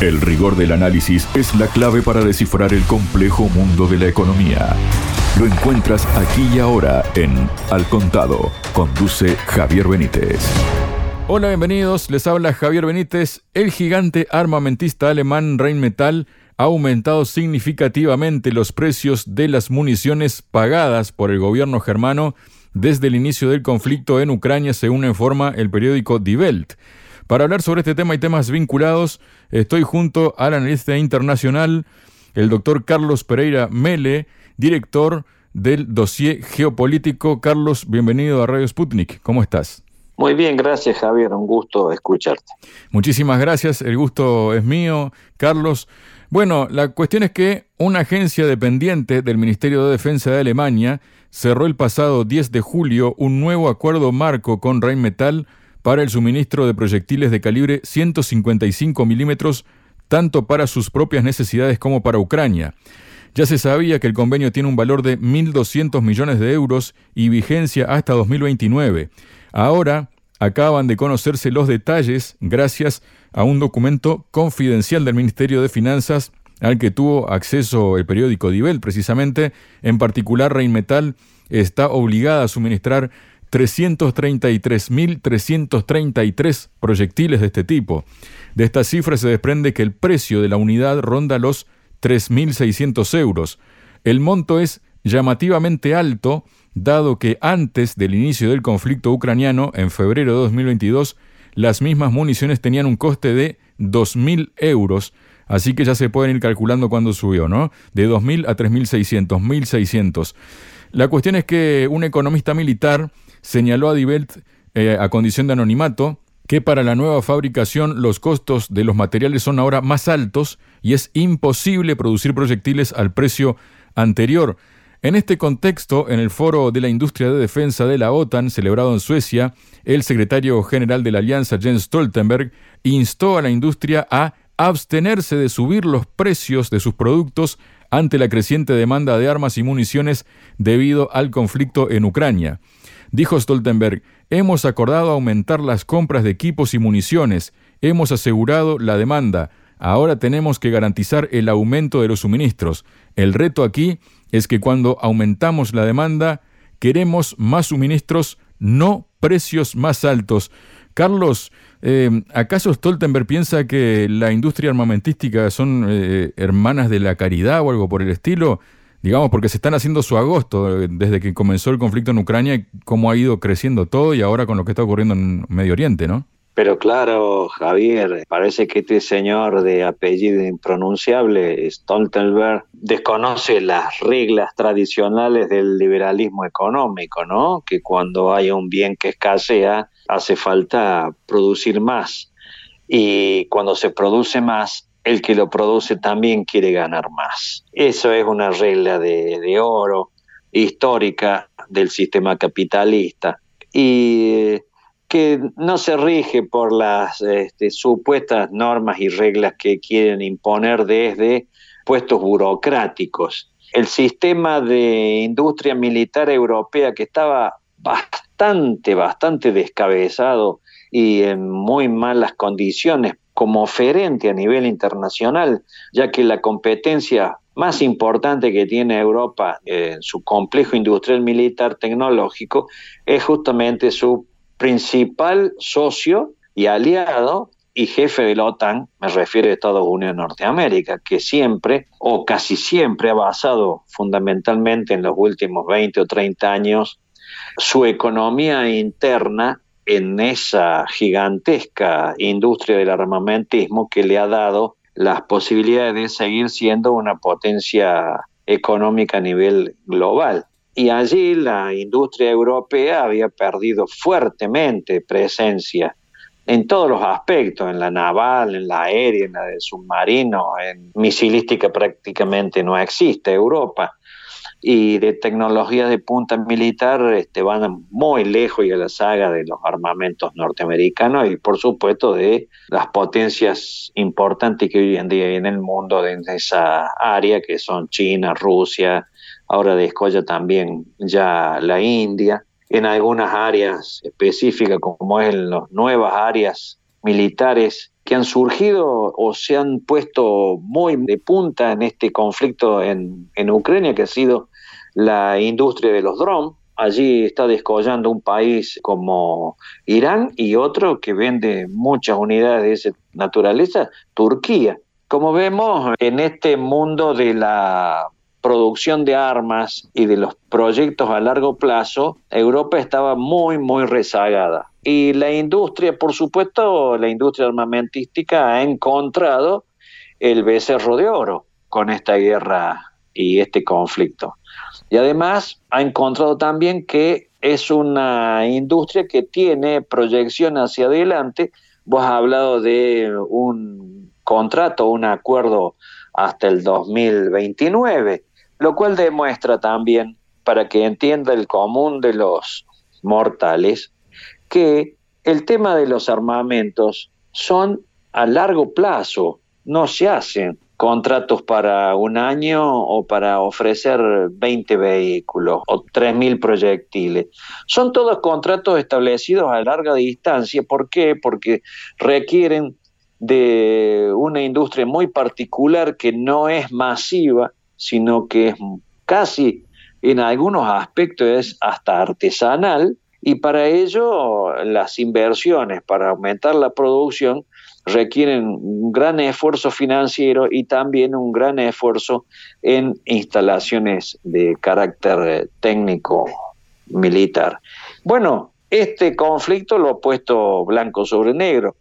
El rigor del análisis es la clave para descifrar el complejo mundo de la economía. Lo encuentras aquí y ahora en Al Contado. Conduce Javier Benítez. Hola, bienvenidos. Les habla Javier Benítez. El gigante armamentista alemán Rheinmetall ha aumentado significativamente los precios de las municiones pagadas por el gobierno germano desde el inicio del conflicto en Ucrania, según informa el periódico Die Welt. Para hablar sobre este tema y temas vinculados, estoy junto al analista internacional, el doctor Carlos Pereira Mele, director del dossier geopolítico. Carlos, bienvenido a Radio Sputnik. ¿Cómo estás? Muy bien, gracias Javier, un gusto escucharte. Muchísimas gracias, el gusto es mío, Carlos. Bueno, la cuestión es que una agencia dependiente del Ministerio de Defensa de Alemania cerró el pasado 10 de julio un nuevo acuerdo marco con Rheinmetall para el suministro de proyectiles de calibre 155 milímetros, tanto para sus propias necesidades como para Ucrania. Ya se sabía que el convenio tiene un valor de 1.200 millones de euros y vigencia hasta 2029. Ahora acaban de conocerse los detalles gracias a un documento confidencial del Ministerio de Finanzas al que tuvo acceso el periódico Divel precisamente. En particular, Rheinmetall está obligada a suministrar 333.333 proyectiles de este tipo. De esta cifra se desprende que el precio de la unidad ronda los 3.600 euros. El monto es llamativamente alto, dado que antes del inicio del conflicto ucraniano, en febrero de 2022, las mismas municiones tenían un coste de 2.000 euros, así que ya se pueden ir calculando cuándo subió, ¿no? De 2.000 a 3.600, 1.600. La cuestión es que un economista militar señaló a Die eh, a condición de anonimato, que para la nueva fabricación los costos de los materiales son ahora más altos y es imposible producir proyectiles al precio anterior. En este contexto, en el foro de la industria de defensa de la OTAN celebrado en Suecia, el secretario general de la alianza, Jens Stoltenberg, instó a la industria a abstenerse de subir los precios de sus productos ante la creciente demanda de armas y municiones debido al conflicto en Ucrania. Dijo Stoltenberg, hemos acordado aumentar las compras de equipos y municiones, hemos asegurado la demanda, ahora tenemos que garantizar el aumento de los suministros. El reto aquí es que cuando aumentamos la demanda, queremos más suministros, no precios más altos. Carlos, eh, ¿acaso Stoltenberg piensa que la industria armamentística son eh, hermanas de la caridad o algo por el estilo? Digamos, porque se están haciendo su agosto eh, desde que comenzó el conflicto en Ucrania, cómo ha ido creciendo todo y ahora con lo que está ocurriendo en Medio Oriente, ¿no? Pero claro, Javier, parece que este señor de apellido impronunciable, Stoltenberg, desconoce las reglas tradicionales del liberalismo económico, ¿no? Que cuando hay un bien que escasea, hace falta producir más. Y cuando se produce más, el que lo produce también quiere ganar más. Eso es una regla de, oro histórica del sistema capitalista y que no se rige por las este, supuestas normas y reglas que quieren imponer desde puestos burocráticos. El sistema de industria militar europea que estaba bastante, bastante descabezado y en muy malas condiciones como oferente a nivel internacional, ya que la competencia más importante que tiene Europa en su complejo industrial militar tecnológico es justamente su principal socio y aliado y jefe de la OTAN, me refiero a Estados Unidos de Norteamérica, que siempre o casi siempre ha basado fundamentalmente en los últimos 20 o 30 años su economía interna en esa gigantesca industria del armamentismo que le ha dado las posibilidades de seguir siendo una potencia económica a nivel global. Y allí la industria europea había perdido fuertemente presencia en todos los aspectos, en la naval, en la aérea, en la de submarino, en misilística prácticamente no existe Europa y de tecnologías de punta militar este, van muy lejos y a la saga de los armamentos norteamericanos y por supuesto de las potencias importantes que hoy en día hay en el mundo en esa área que son China, Rusia, ahora descolla también ya la India, en algunas áreas específicas como es en las nuevas áreas militares que han surgido o se han puesto muy de punta en este conflicto en, Ucrania, que ha sido la industria de los drones. Allí está descollando un país como Irán y otro que vende muchas unidades de esa naturaleza, Turquía. Como vemos, en este mundo de la producción de armas y de los proyectos a largo plazo, Europa estaba muy, muy rezagada. Y la industria, por supuesto, la industria armamentística ha encontrado el becerro de oro con esta guerra y este conflicto. Y además ha encontrado también que es una industria que tiene proyección hacia adelante. Vos has hablado de un contrato, un acuerdo hasta el 2029, lo cual demuestra también, para que entienda el común de los mortales, que el tema de los armamentos son a largo plazo, no se hacen contratos para un año o para ofrecer 20 vehículos o 3.000 proyectiles. Son todos contratos establecidos a larga distancia. ¿Por qué? Porque requieren de una industria muy particular que no es masiva, sino que es casi en algunos aspectos es hasta artesanal y para ello las inversiones para aumentar la producción requieren un gran esfuerzo financiero y también un gran esfuerzo en instalaciones de carácter técnico militar. Bueno, este conflicto lo ha puesto blanco sobre negro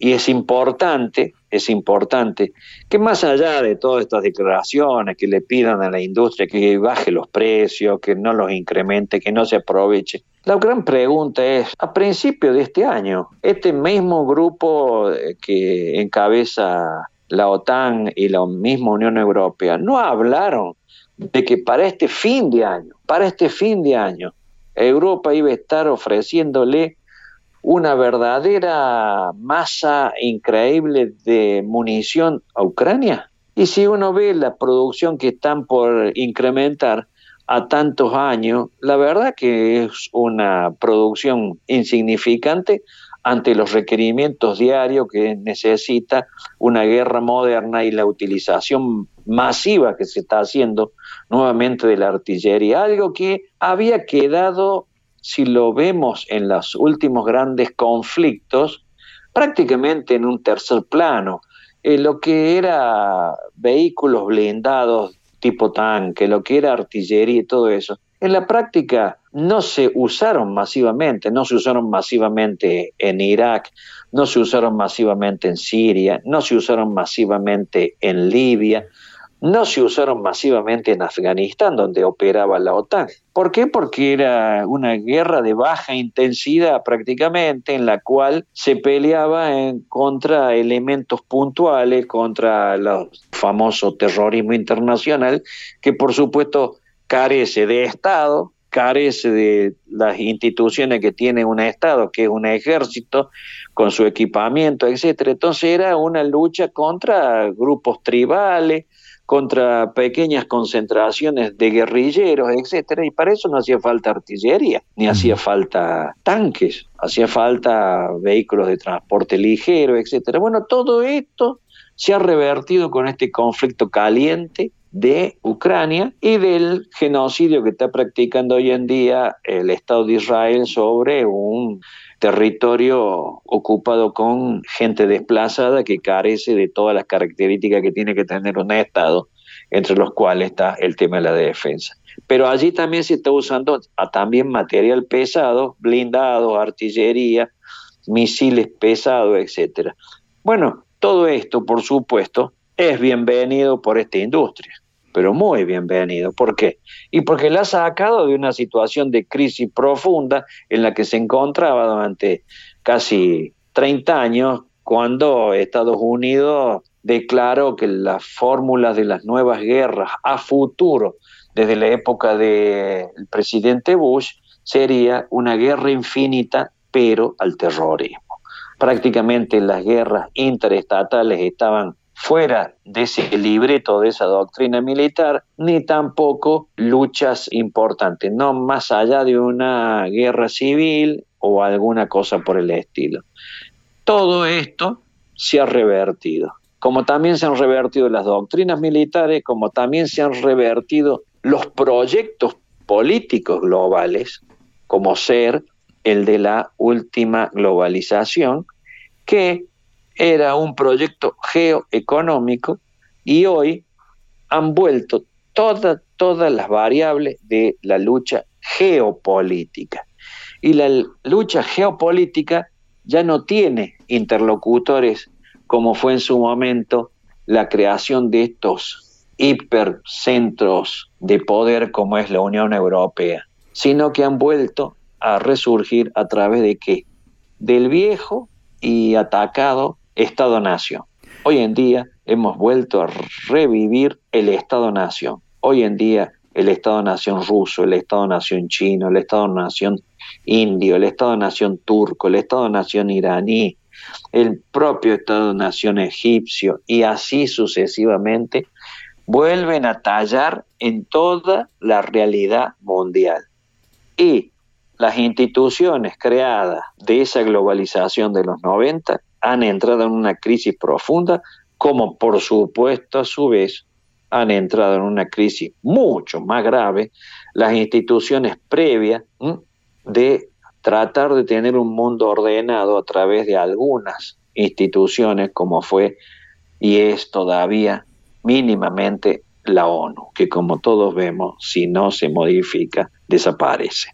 y es importante, es importante que más allá de todas estas declaraciones que le pidan a la industria que baje los precios, que no los incremente, que no se aproveche, la gran pregunta es, a principio de este año, este mismo grupo eh, que encabeza la OTAN y la misma Unión Europea no hablaron de que para este fin de año, para este fin de año, Europa iba a estar ofreciéndole una verdadera masa increíble de munición a Ucrania. Y si uno ve la producción que están por incrementar a tantos años, la verdad que es una producción insignificante ante los requerimientos diarios que necesita una guerra moderna y la utilización masiva que se está haciendo nuevamente de la artillería, algo que había quedado si lo vemos en los últimos grandes conflictos, prácticamente en un tercer plano. Eh, lo que era vehículos blindados tipo tanque, lo que era artillería y todo eso, en la práctica no se usaron masivamente, no se usaron masivamente en Irak, no se usaron masivamente en Siria, no se usaron masivamente en Libia, no se usaron masivamente en Afganistán, donde operaba la OTAN. ¿Por qué? Porque era una guerra de baja intensidad prácticamente, en la cual se peleaba en contra elementos puntuales, contra el famoso terrorismo internacional, que por supuesto carece de Estado, carece de las instituciones que tiene un Estado, que es un ejército, con su equipamiento, etcétera. Entonces era una lucha contra grupos tribales, contra pequeñas concentraciones de guerrilleros, etcétera, y para eso no hacía falta artillería, ni hacía falta tanques, hacía falta vehículos de transporte ligero, etcétera. Bueno, todo esto se ha revertido con este conflicto caliente de Ucrania y del genocidio que está practicando hoy en día el Estado de Israel sobre un territorio ocupado con gente desplazada que carece de todas las características que tiene que tener un Estado, entre los cuales está el tema de la defensa. Pero allí también se está usando también material pesado, blindado, artillería, misiles pesados, etcétera. Bueno, todo esto, por supuesto, es bienvenido por esta industria pero muy bienvenido. ¿Por qué? Y porque la ha sacado de una situación de crisis profunda en la que se encontraba durante casi 30 años cuando Estados Unidos declaró que las fórmulas de las nuevas guerras a futuro, desde la época del presidente Bush, sería una guerra infinita, pero al terrorismo. Prácticamente las guerras interestatales estaban fuera de ese libreto, de esa doctrina militar, ni tampoco luchas importantes, no más allá de una guerra civil o alguna cosa por el estilo. Todo esto se ha revertido. Como también se han revertido las doctrinas militares, como también se han revertido los proyectos políticos globales, como ser el de la última globalización, que era un proyecto geoeconómico y hoy han vuelto todas todas las variables de la lucha geopolítica. Y la lucha geopolítica ya no tiene interlocutores como fue en su momento la creación de estos hipercentros de poder como es la Unión Europea, sino que han vuelto a resurgir a través de qué? Del viejo y atacado Estado-Nación. Hoy en día hemos vuelto a revivir el Estado-Nación. Hoy en día el Estado-Nación ruso, el Estado-Nación chino, el Estado-Nación indio, el Estado-Nación turco, el Estado-Nación iraní, el propio Estado-Nación egipcio y así sucesivamente, vuelven a tallar en toda la realidad mundial. Y las instituciones creadas de esa globalización de los 90 han entrado en una crisis profunda, como por supuesto a su vez han entrado en una crisis mucho más grave las instituciones previas de tratar de tener un mundo ordenado a través de algunas instituciones como fue y es todavía mínimamente la ONU, que como todos vemos, si no se modifica, desaparece.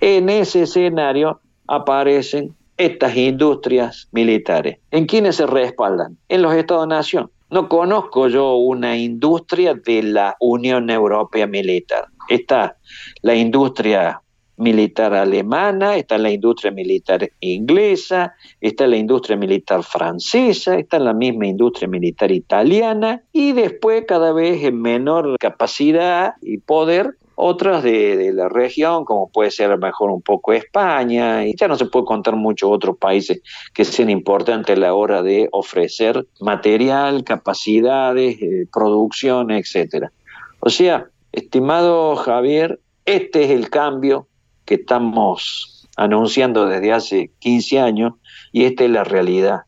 En ese escenario aparecen estas industrias militares. ¿En quiénes se respaldan? En los Estados-nación. No conozco yo una industria de la Unión Europea Militar. Está la industria militar alemana, está la industria militar inglesa, está la industria militar francesa, está la misma industria militar italiana y después cada vez en menor capacidad y poder otras de, la región, como puede ser a lo mejor un poco España, y ya no se puede contar muchos otros países que sean importantes a la hora de ofrecer material, capacidades, eh, producción, etcétera. O sea, estimado Javier, este es el cambio que estamos anunciando desde hace 15 años y esta es la realidad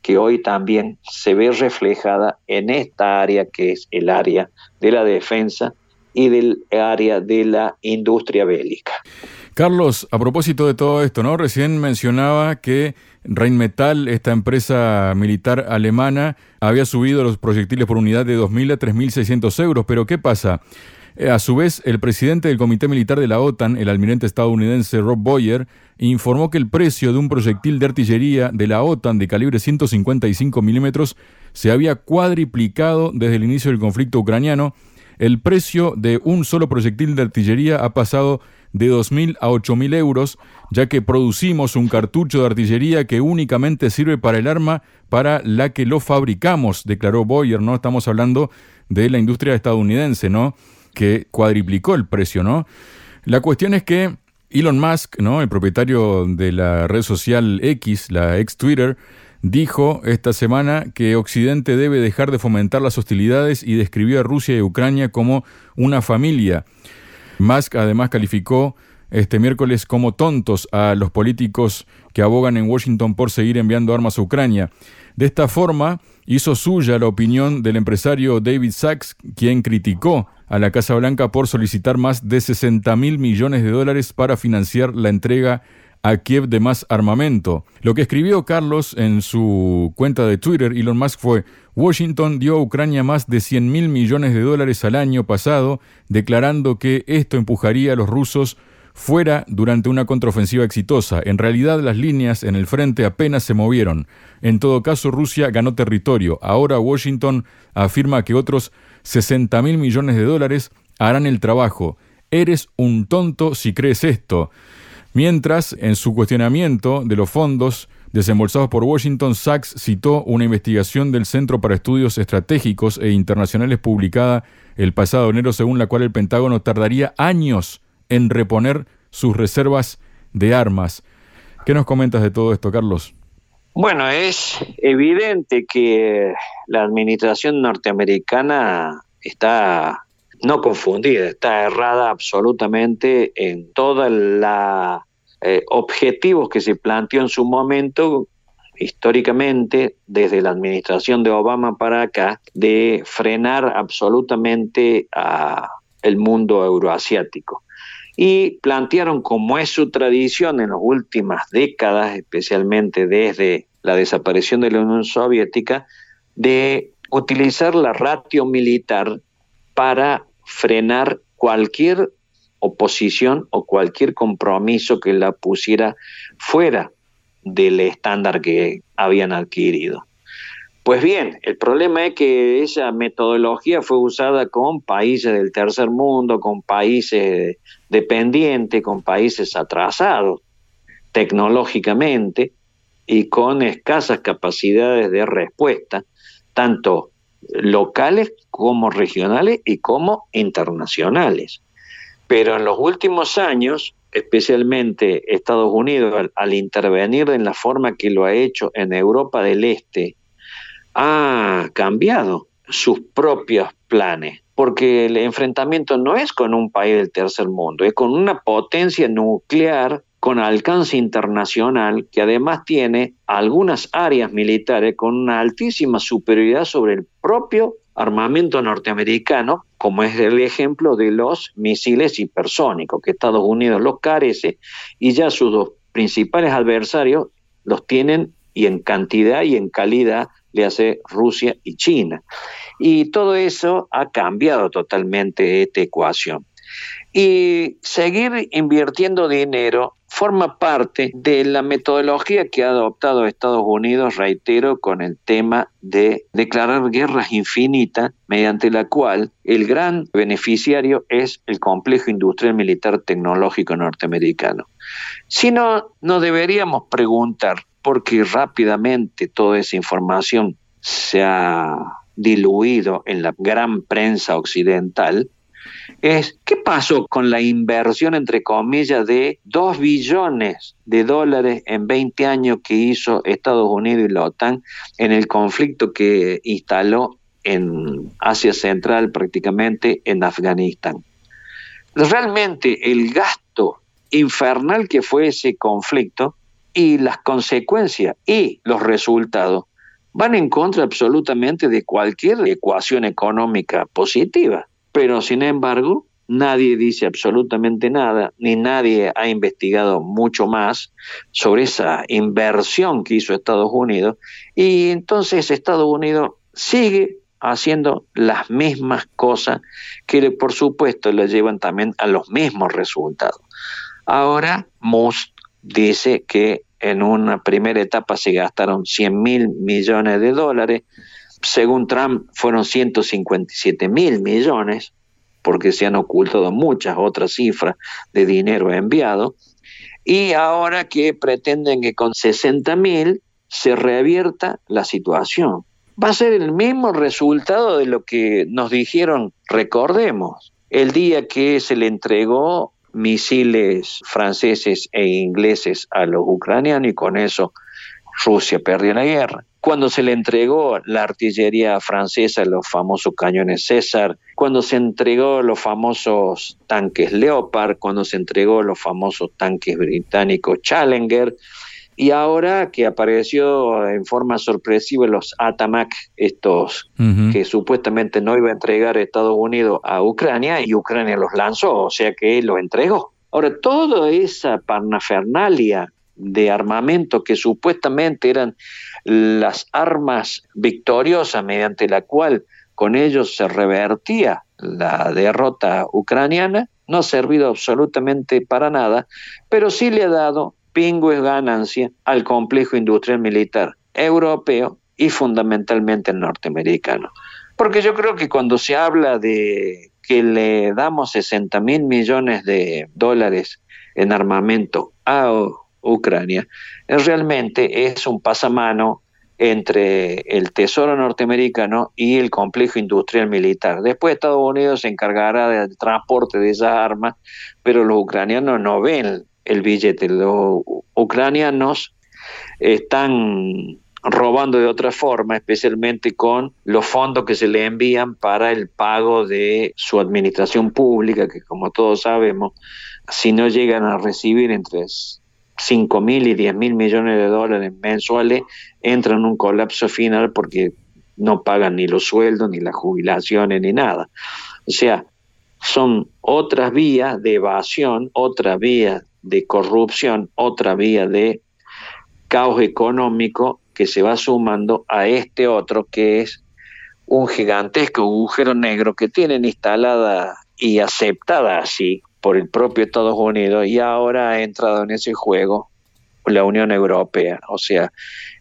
que hoy también se ve reflejada en esta área que es el área de la defensa y del área de la industria bélica. Carlos, a propósito de todo esto, ¿no? Recién mencionaba que Rheinmetall, esta empresa militar alemana, había subido los proyectiles por unidad de 2.000 a 3.600 euros, pero ¿qué pasa? Eh, a su vez, el presidente del Comité Militar de la OTAN, el almirante estadounidense Rob Boyer, informó que el precio de un proyectil de artillería de la OTAN de calibre 155 milímetros se había cuadriplicado desde el inicio del conflicto ucraniano el precio de un solo proyectil de artillería ha pasado de 2.000 a 8.000 euros, ya que producimos un cartucho de artillería que únicamente sirve para el arma para la que lo fabricamos, declaró Boyer, ¿no? Estamos hablando de la industria estadounidense, ¿no? Que cuadriplicó el precio, ¿no? La cuestión es que Elon Musk, ¿no? El propietario de la red social X, la ex Twitter, dijo esta semana que Occidente debe dejar de fomentar las hostilidades y describió a Rusia y Ucrania como una familia. Musk además calificó este miércoles como tontos a los políticos que abogan en Washington por seguir enviando armas a Ucrania. De esta forma, hizo suya la opinión del empresario David Sachs, quien criticó a la Casa Blanca por solicitar más de 60 mil millones de dólares para financiar la entrega a Kiev de más armamento. Lo que escribió Carlos en su cuenta de Twitter, Elon Musk, fue Washington dio a Ucrania más de 100 mil millones de dólares al año pasado, declarando que esto empujaría a los rusos fuera durante una contraofensiva exitosa. En realidad las líneas en el frente apenas se movieron. En todo caso, Rusia ganó territorio. Ahora Washington afirma que otros 60 mil millones de dólares harán el trabajo. Eres un tonto si crees esto. Mientras, en su cuestionamiento de los fondos desembolsados por Washington, Sachs citó una investigación del Centro para Estudios Estratégicos e Internacionales publicada el pasado enero, según la cual el Pentágono tardaría años en reponer sus reservas de armas. ¿Qué nos comentas de todo esto, Carlos? Bueno, es evidente que la administración norteamericana está no confundida, está errada absolutamente en todos los eh, objetivos que se planteó en su momento históricamente, desde la administración de Obama para acá, de frenar absolutamente el mundo euroasiático. Y plantearon, como es su tradición en las últimas décadas, especialmente desde la desaparición de la Unión Soviética, de utilizar la ratio militar para frenar cualquier oposición o cualquier compromiso que la pusiera fuera del estándar que habían adquirido. Pues bien, el problema es que esa metodología fue usada con países del tercer mundo, con países dependientes, con países atrasados tecnológicamente y con escasas capacidades de respuesta, tanto locales como regionales y como internacionales. Pero en los últimos años, especialmente Estados Unidos, al, intervenir en la forma que lo ha hecho en Europa del Este, ha cambiado sus propios planes, porque el enfrentamiento no es con un país del tercer mundo, es con una potencia nuclear con alcance internacional que además tiene algunas áreas militares con una altísima superioridad sobre el propio armamento norteamericano, como es el ejemplo de los misiles hipersónicos, que Estados Unidos los carece y ya sus dos principales adversarios los tienen y en cantidad y en calidad le hace Rusia y China. Y todo eso ha cambiado totalmente esta ecuación. Y seguir invirtiendo dinero forma parte de la metodología que ha adoptado Estados Unidos, reitero, con el tema de declarar guerras infinitas, mediante la cual el gran beneficiario es el complejo industrial militar tecnológico norteamericano. Si no, nos deberíamos preguntar, porque rápidamente toda esa información se ha diluido en la gran prensa occidental, es qué pasó con la inversión, entre comillas, de 2 billones de dólares en 20 años que hizo Estados Unidos y la OTAN en el conflicto que instaló en Asia Central, prácticamente en Afganistán. Realmente el gasto infernal que fue ese conflicto y las consecuencias y los resultados van en contra absolutamente de cualquier ecuación económica positiva. Pero sin embargo, nadie dice absolutamente nada, ni nadie ha investigado mucho más sobre esa inversión que hizo Estados Unidos. Y entonces Estados Unidos sigue haciendo las mismas cosas que por supuesto le llevan también a los mismos resultados. Ahora Musk dice que en una primera etapa se gastaron 100 mil millones de dólares, según Trump fueron 157 mil millones, porque se han ocultado muchas otras cifras de dinero enviado, y ahora que pretenden que con 60 mil se revierta la situación. Va a ser el mismo resultado de lo que nos dijeron, recordemos, el día que se le entregó misiles franceses e ingleses a los ucranianos y con eso Rusia perdió la guerra. Cuando se le entregó la artillería francesa, los famosos cañones César, cuando se entregó los famosos tanques Leopard, cuando se entregó los famosos tanques británicos Challenger, y ahora que apareció en forma sorpresiva los Atamac, estos que supuestamente no iba a entregar Estados Unidos a Ucrania y Ucrania los lanzó, o sea que lo entregó. Ahora, toda esa parnafernalia de armamento que supuestamente eran las armas victoriosas mediante la cual con ellos se revertía la derrota ucraniana, no ha servido absolutamente para nada, pero sí le ha dado pingües ganancia al complejo industrial militar europeo y fundamentalmente el norteamericano. Porque yo creo que cuando se habla de que le damos 60 mil millones de dólares en armamento a Ucrania, realmente es un pasamano entre el Tesoro norteamericano y el complejo industrial militar. Después Estados Unidos se encargará del transporte de esas armas, pero los ucranianos no ven el billete. Los ucranianos están robando de otra forma, especialmente con los fondos que se le envían para el pago de su administración pública, que como todos sabemos, si no llegan a recibir entre 5 mil y 10 mil millones de dólares mensuales entran en un colapso final porque no pagan ni los sueldos, ni las jubilaciones, ni nada. O sea, son otras vías de evasión, otra vía de corrupción, otra vía de caos económico que se va sumando a este otro que es un gigantesco agujero negro que tienen instalada y aceptada así por el propio Estados Unidos y ahora ha entrado en ese juego la Unión Europea. O sea,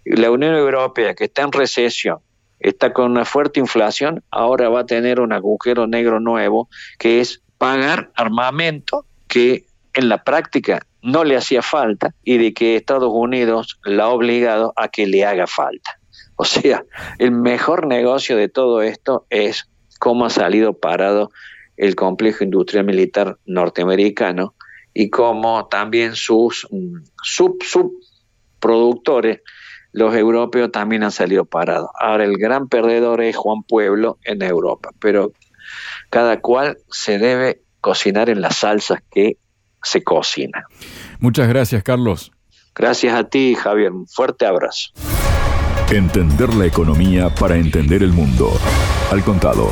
la Unión Europea que está en recesión, está con una fuerte inflación, ahora va a tener un agujero negro nuevo que es pagar armamento que en la práctica no le hacía falta y de que Estados Unidos la ha obligado a que le haga falta. O sea, el mejor negocio de todo esto es cómo ha salido parado el complejo industrial militar norteamericano y cómo también sus mm, sub subproductores, los europeos, también han salido parados. Ahora el gran perdedor es Juan Pueblo en Europa, pero cada cual se debe cocinar en las salsas que se cocina. Muchas gracias, Carlos. Gracias a ti, Javier. Un fuerte abrazo. Entender la economía para entender el mundo. Al contado.